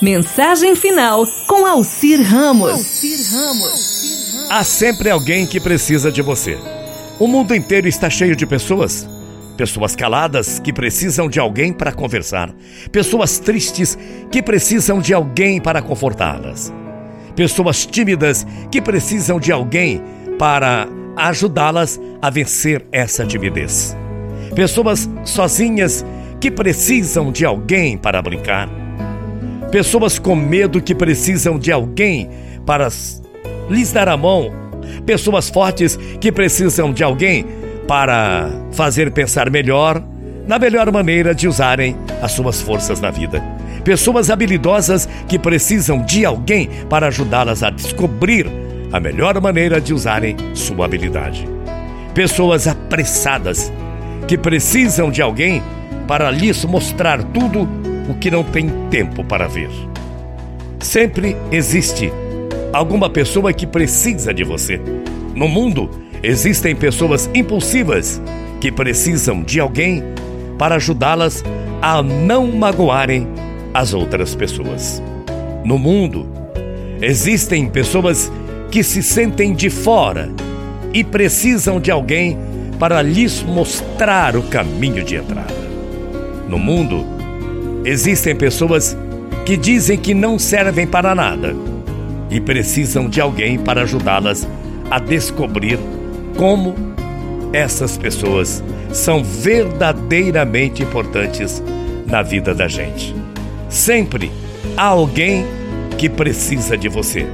Mensagem final com Alcir Ramos. Há sempre alguém que precisa de você. O mundo inteiro está cheio de pessoas. Pessoas caladas que precisam de alguém para conversar. Pessoas tristes que precisam de alguém para confortá-las. Pessoas tímidas que precisam de alguém para ajudá-las a vencer essa timidez. Pessoas sozinhas que precisam de alguém para brincar pessoas com medo que precisam de alguém para lhes dar a mão, pessoas fortes que precisam de alguém para fazer pensar melhor, na melhor maneira de usarem as suas forças na vida. Pessoas habilidosas que precisam de alguém para ajudá-las a descobrir a melhor maneira de usarem sua habilidade. Pessoas apressadas que precisam de alguém para lhes mostrar tudo o que não tem tempo para ver. Sempre existe alguma pessoa que precisa de você. No mundo, existem pessoas impulsivas que precisam de alguém para ajudá-las a não magoarem as outras pessoas. No mundo, existem pessoas que se sentem de fora e precisam de alguém para lhes mostrar o caminho de entrada. No mundo, Existem pessoas que dizem que não servem para nada e precisam de alguém para ajudá-las a descobrir como essas pessoas são verdadeiramente importantes na vida da gente. Sempre há alguém que precisa de você.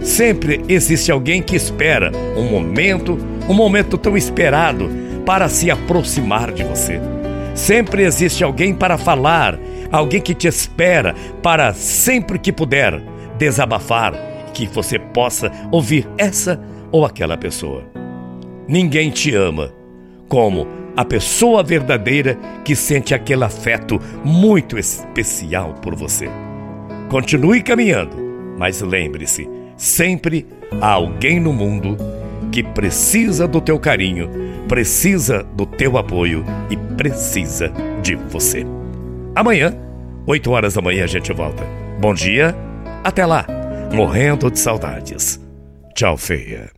Sempre existe alguém que espera um momento, um momento tão esperado para se aproximar de você. Sempre existe alguém para falar, alguém que te espera para sempre que puder desabafar, que você possa ouvir essa ou aquela pessoa. Ninguém te ama como a pessoa verdadeira que sente aquele afeto muito especial por você. Continue caminhando, mas lembre-se, sempre há alguém no mundo que precisa do teu carinho, precisa do teu apoio e precisa de você. Amanhã, 8 horas da manhã, a gente volta. Bom dia, até lá, morrendo de saudades. Tchau, feia.